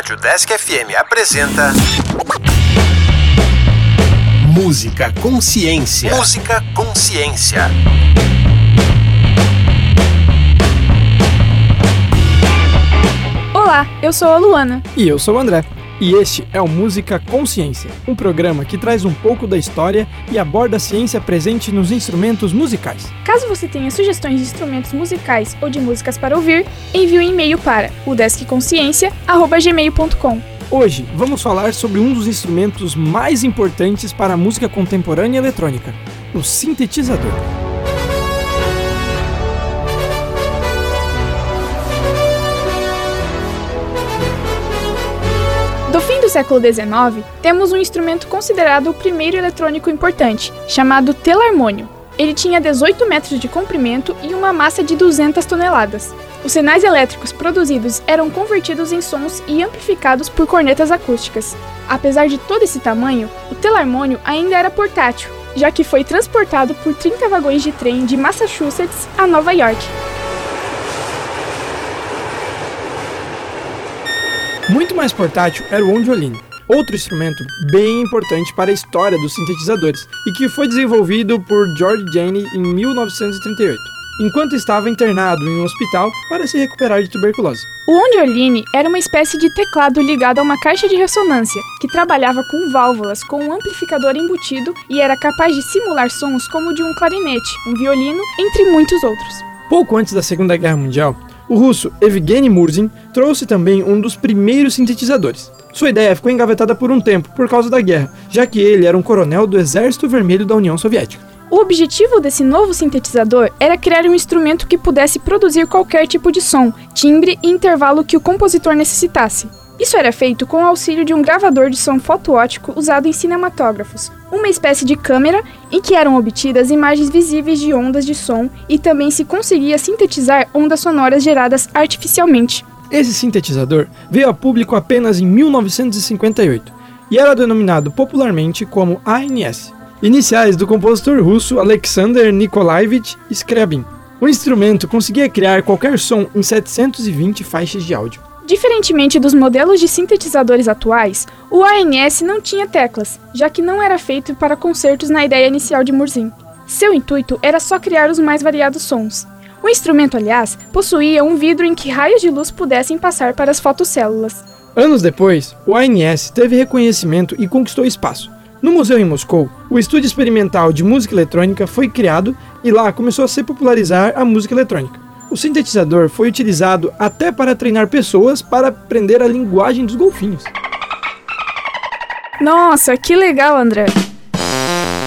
Rádio Desk FM apresenta. Música Consciência. Música Consciência. Olá, eu sou a Luana. E eu sou o André. E este é o Música Consciência, um programa que traz um pouco da história e aborda a ciência presente nos instrumentos musicais. Caso você tenha sugestões de instrumentos musicais ou de músicas para ouvir, envie um e-mail para o deskconsciência@gmail.com. Hoje vamos falar sobre um dos instrumentos mais importantes para a música contemporânea eletrônica, o sintetizador. Século XIX, temos um instrumento considerado o primeiro eletrônico importante, chamado telarmônio. Ele tinha 18 metros de comprimento e uma massa de 200 toneladas. Os sinais elétricos produzidos eram convertidos em sons e amplificados por cornetas acústicas. Apesar de todo esse tamanho, o telarmônio ainda era portátil, já que foi transportado por 30 vagões de trem de Massachusetts a Nova York. Muito mais portátil era o ondiolino, outro instrumento bem importante para a história dos sintetizadores e que foi desenvolvido por George Janney em 1938, enquanto estava internado em um hospital para se recuperar de tuberculose. O ondioline era uma espécie de teclado ligado a uma caixa de ressonância, que trabalhava com válvulas com um amplificador embutido e era capaz de simular sons como o de um clarinete, um violino, entre muitos outros. Pouco antes da Segunda Guerra Mundial, o russo Evgeny Murzin trouxe também um dos primeiros sintetizadores. Sua ideia ficou engavetada por um tempo por causa da guerra, já que ele era um coronel do Exército Vermelho da União Soviética. O objetivo desse novo sintetizador era criar um instrumento que pudesse produzir qualquer tipo de som, timbre e intervalo que o compositor necessitasse. Isso era feito com o auxílio de um gravador de som fotoóptico usado em cinematógrafos, uma espécie de câmera em que eram obtidas imagens visíveis de ondas de som e também se conseguia sintetizar ondas sonoras geradas artificialmente. Esse sintetizador veio a público apenas em 1958 e era denominado popularmente como ANS, iniciais do compositor russo Alexander Nikolaevich Scriabin. O instrumento conseguia criar qualquer som em 720 faixas de áudio. Diferentemente dos modelos de sintetizadores atuais, o ANS não tinha teclas, já que não era feito para concertos na ideia inicial de Murzin. Seu intuito era só criar os mais variados sons. O instrumento, aliás, possuía um vidro em que raios de luz pudessem passar para as fotocélulas. Anos depois, o ANS teve reconhecimento e conquistou espaço. No museu em Moscou, o Estúdio Experimental de Música Eletrônica foi criado e lá começou a se popularizar a música eletrônica. O sintetizador foi utilizado até para treinar pessoas para aprender a linguagem dos golfinhos. Nossa, que legal, André!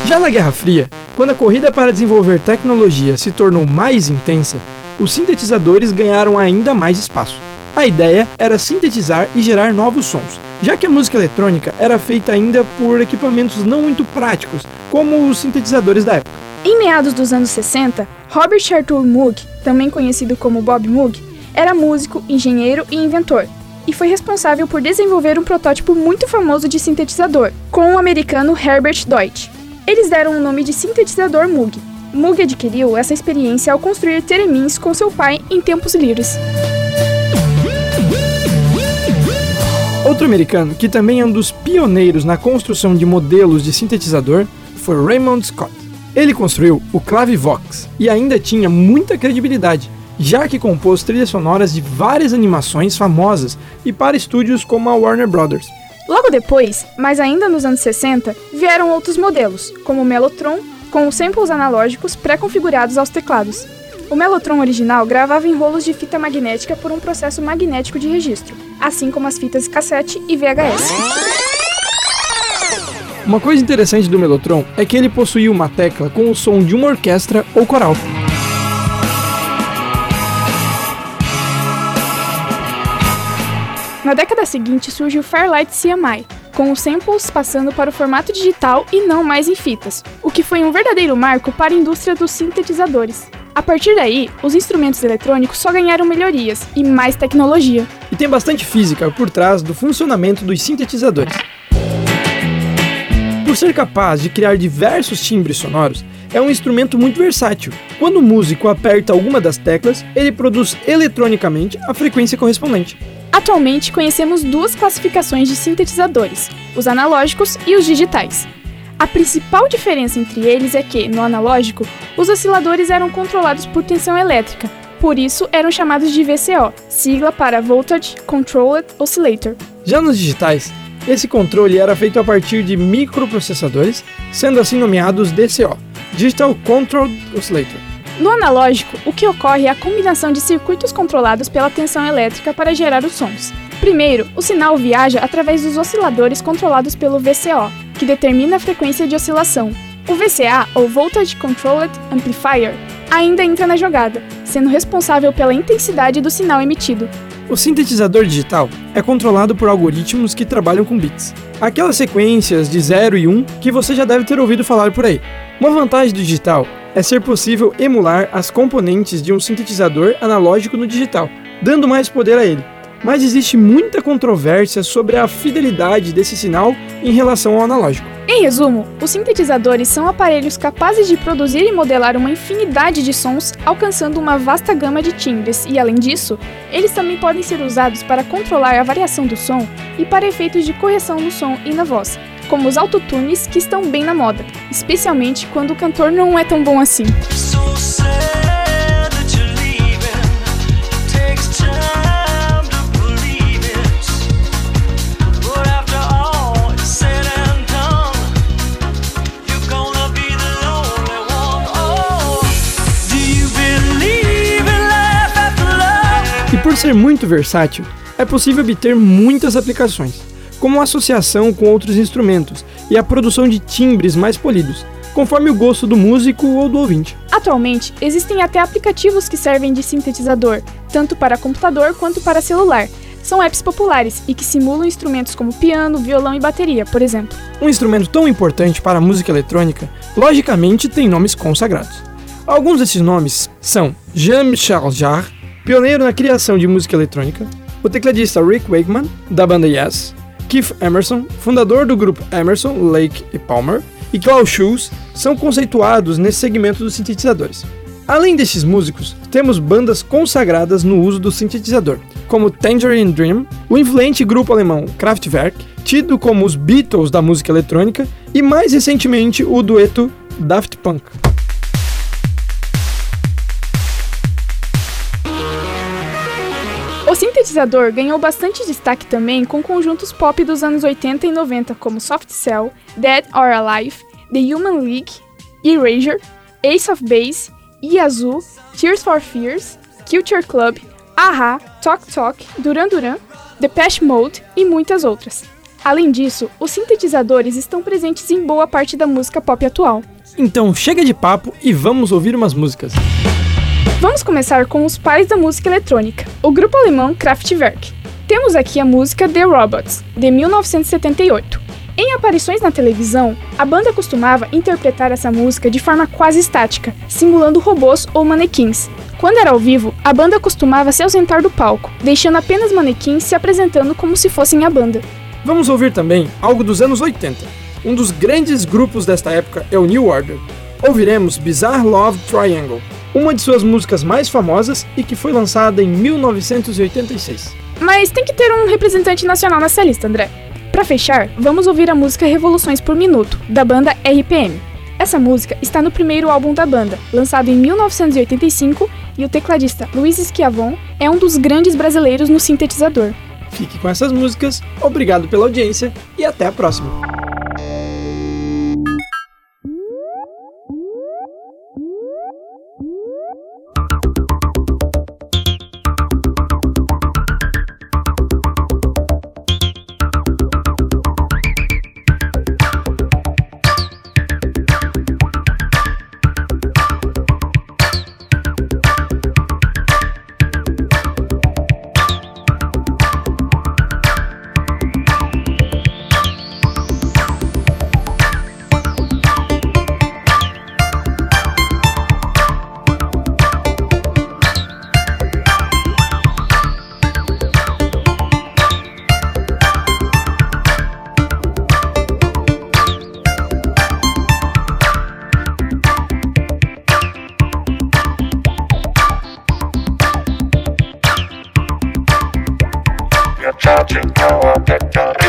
Já na Guerra Fria, quando a corrida para desenvolver tecnologia se tornou mais intensa, os sintetizadores ganharam ainda mais espaço. A ideia era sintetizar e gerar novos sons, já que a música eletrônica era feita ainda por equipamentos não muito práticos, como os sintetizadores da época. Em meados dos anos 60, Robert Arthur Moog, também conhecido como Bob Moog, era músico, engenheiro e inventor, e foi responsável por desenvolver um protótipo muito famoso de sintetizador, com o americano Herbert Deutsch. Eles deram o nome de sintetizador Moog. Moog adquiriu essa experiência ao construir teremins com seu pai em tempos livres. Outro americano que também é um dos pioneiros na construção de modelos de sintetizador foi Raymond Scott. Ele construiu o Clavivox e ainda tinha muita credibilidade, já que compôs trilhas sonoras de várias animações famosas e para estúdios como a Warner Brothers. Logo depois, mas ainda nos anos 60, vieram outros modelos, como o Mellotron, com os samples analógicos pré-configurados aos teclados. O Mellotron original gravava em rolos de fita magnética por um processo magnético de registro, assim como as fitas cassete e VHS. Uma coisa interessante do Mellotron é que ele possuía uma tecla com o som de uma orquestra ou coral. Na década seguinte surge o Fairlight CMI, com os samples passando para o formato digital e não mais em fitas, o que foi um verdadeiro marco para a indústria dos sintetizadores. A partir daí, os instrumentos eletrônicos só ganharam melhorias e mais tecnologia. E tem bastante física por trás do funcionamento dos sintetizadores. Por ser capaz de criar diversos timbres sonoros, é um instrumento muito versátil. Quando o músico aperta alguma das teclas, ele produz eletronicamente a frequência correspondente. Atualmente conhecemos duas classificações de sintetizadores, os analógicos e os digitais. A principal diferença entre eles é que, no analógico, os osciladores eram controlados por tensão elétrica, por isso eram chamados de VCO, sigla para Voltage Controlled Oscillator. Já nos digitais, esse controle era feito a partir de microprocessadores, sendo assim nomeados DCO, Digital Controlled Oscillator. No analógico, o que ocorre é a combinação de circuitos controlados pela tensão elétrica para gerar os sons. Primeiro, o sinal viaja através dos osciladores controlados pelo VCO, que determina a frequência de oscilação. O VCA, ou Voltage Controlled Amplifier, ainda entra na jogada, sendo responsável pela intensidade do sinal emitido. O sintetizador digital é controlado por algoritmos que trabalham com bits, aquelas sequências de 0 e 1 um que você já deve ter ouvido falar por aí. Uma vantagem do digital é ser possível emular as componentes de um sintetizador analógico no digital, dando mais poder a ele. Mas existe muita controvérsia sobre a fidelidade desse sinal em relação ao analógico. Em resumo, os sintetizadores são aparelhos capazes de produzir e modelar uma infinidade de sons, alcançando uma vasta gama de timbres, e além disso, eles também podem ser usados para controlar a variação do som e para efeitos de correção no som e na voz, como os autotunes que estão bem na moda, especialmente quando o cantor não é tão bom assim. Por ser muito versátil, é possível obter muitas aplicações, como a associação com outros instrumentos e a produção de timbres mais polidos, conforme o gosto do músico ou do ouvinte. Atualmente, existem até aplicativos que servem de sintetizador, tanto para computador quanto para celular. São apps populares e que simulam instrumentos como piano, violão e bateria, por exemplo. Um instrumento tão importante para a música eletrônica, logicamente tem nomes consagrados. Alguns desses nomes são Jean-Michel Jarre, pioneiro na criação de música eletrônica, o tecladista Rick Wakeman, da banda Yes, Keith Emerson, fundador do grupo Emerson, Lake e Palmer, e Klaus Schulz são conceituados nesse segmento dos sintetizadores. Além desses músicos, temos bandas consagradas no uso do sintetizador, como Tangerine Dream, o influente grupo alemão Kraftwerk, tido como os Beatles da música eletrônica, e mais recentemente o dueto Daft Punk. Sintetizador ganhou bastante destaque também com conjuntos pop dos anos 80 e 90 como Soft Cell, Dead or Alive, The Human League, Erasure, Ace of Base, Yazoo, Tears for Fears, Culture Club, Aha, Talk Talk, Duran Duran, Depeche Mode e muitas outras. Além disso, os sintetizadores estão presentes em boa parte da música pop atual. Então chega de papo e vamos ouvir umas músicas. Vamos começar com os pais da música eletrônica, o grupo alemão Kraftwerk. Temos aqui a música The Robots, de 1978. Em aparições na televisão, a banda costumava interpretar essa música de forma quase estática, simulando robôs ou manequins. Quando era ao vivo, a banda costumava se ausentar do palco, deixando apenas manequins se apresentando como se fossem a banda. Vamos ouvir também algo dos anos 80. Um dos grandes grupos desta época é o New Order. Ouviremos Bizarre Love Triangle, uma de suas músicas mais famosas e que foi lançada em 1986. Mas tem que ter um representante nacional nessa lista, André. Para fechar, vamos ouvir a música Revoluções por Minuto, da banda RPM. Essa música está no primeiro álbum da banda, lançado em 1985, e o tecladista Luiz Schiavon é um dos grandes brasileiros no sintetizador. Fique com essas músicas, obrigado pela audiência e até a próxima. Música Consciência.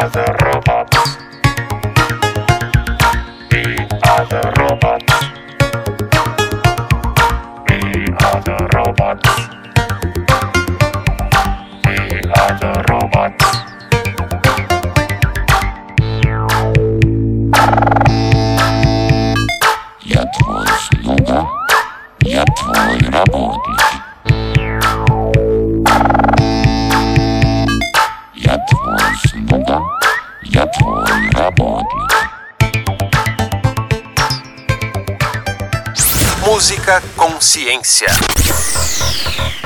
House. In telling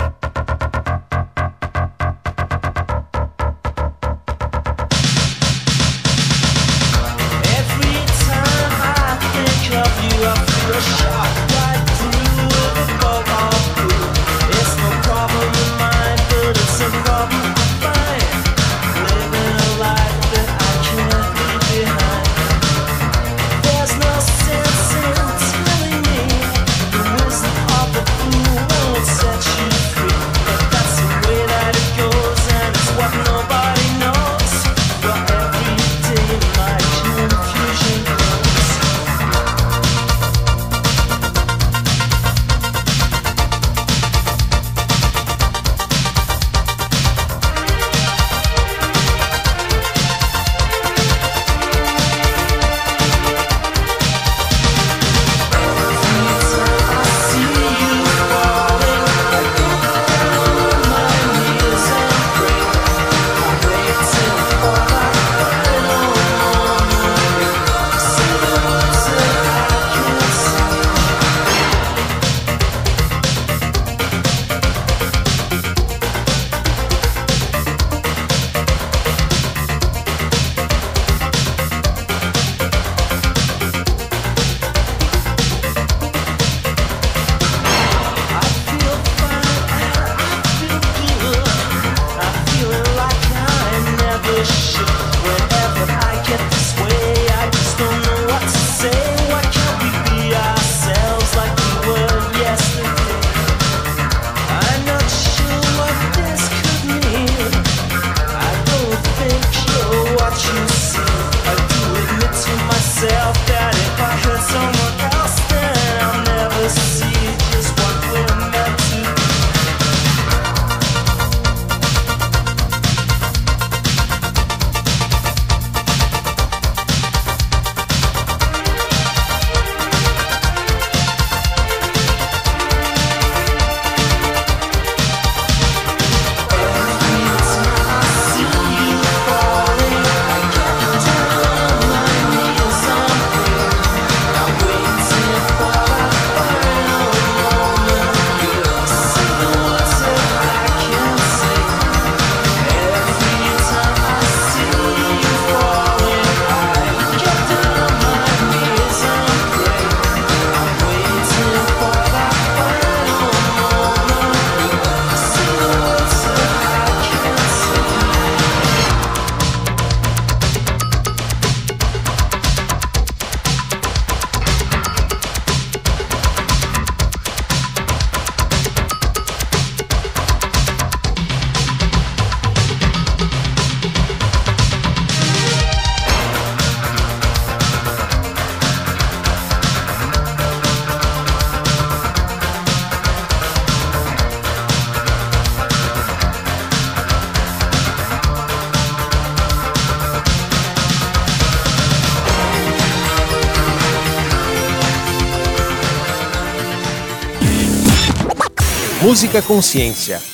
Música Consciência.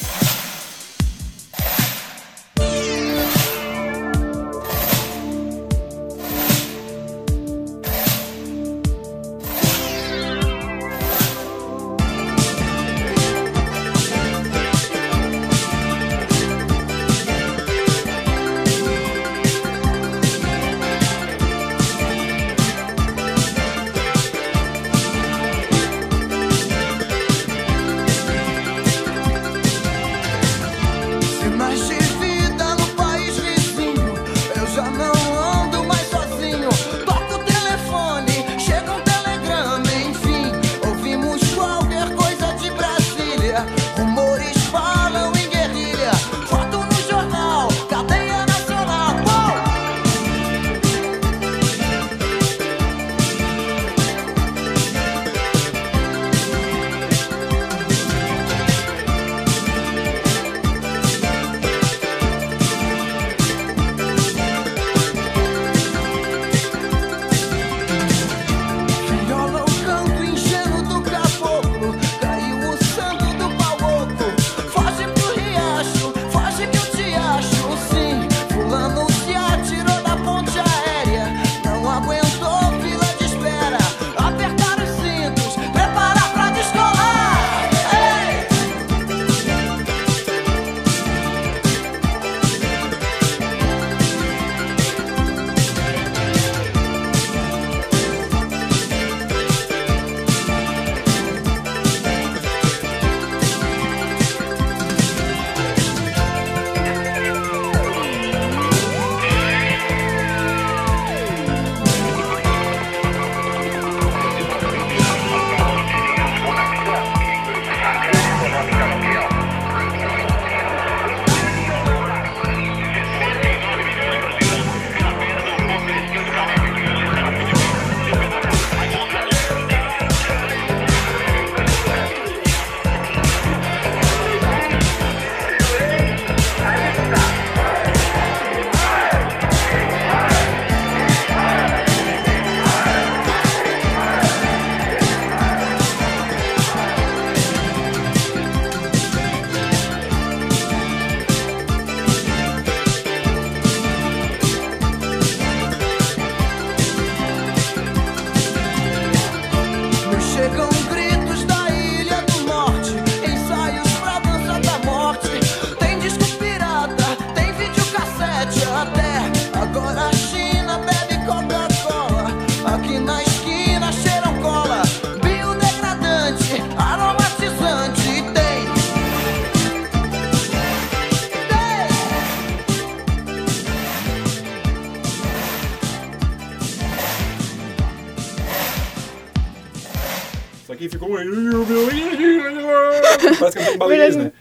Basicamente baleias, né?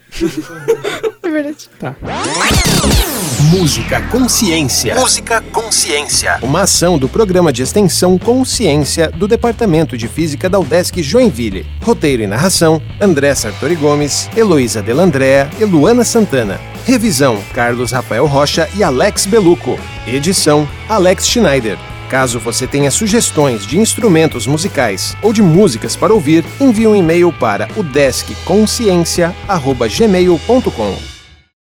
É verdade. Tá. Música Consciência. Música Consciência. Uma ação do programa de extensão Consciência do Departamento de Física da UDESC Joinville. Roteiro e narração: André Sartori Gomes, Heloísa Delandrea e Luana Santana. Revisão: Carlos Rafael Rocha e Alex Beluco. Edição: Alex Schneider. Caso você tenha sugestões de instrumentos musicais ou de músicas para ouvir, envie um e-mail para o deskconsciência@gmail.com.